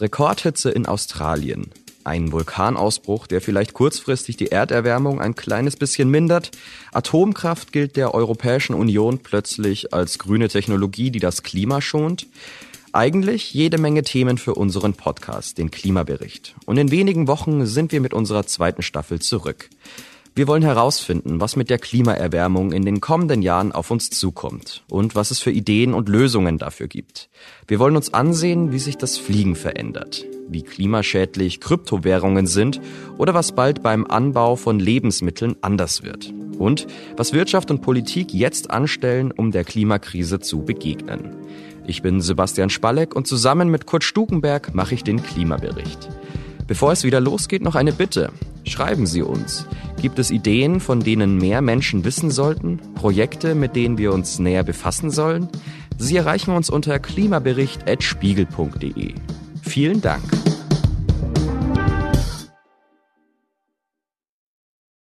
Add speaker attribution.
Speaker 1: Rekordhitze in Australien. Ein Vulkanausbruch, der vielleicht kurzfristig die Erderwärmung ein kleines bisschen mindert. Atomkraft gilt der Europäischen Union plötzlich als grüne Technologie, die das Klima schont. Eigentlich jede Menge Themen für unseren Podcast, den Klimabericht. Und in wenigen Wochen sind wir mit unserer zweiten Staffel zurück. Wir wollen herausfinden, was mit der Klimaerwärmung in den kommenden Jahren auf uns zukommt und was es für Ideen und Lösungen dafür gibt. Wir wollen uns ansehen, wie sich das Fliegen verändert, wie klimaschädlich Kryptowährungen sind oder was bald beim Anbau von Lebensmitteln anders wird. Und was Wirtschaft und Politik jetzt anstellen, um der Klimakrise zu begegnen. Ich bin Sebastian Spalleck und zusammen mit Kurt Stukenberg mache ich den Klimabericht. Bevor es wieder losgeht, noch eine Bitte. Schreiben Sie uns. Gibt es Ideen, von denen mehr Menschen wissen sollten? Projekte, mit denen wir uns näher befassen sollen? Sie erreichen uns unter klimabericht.spiegel.de. Vielen Dank.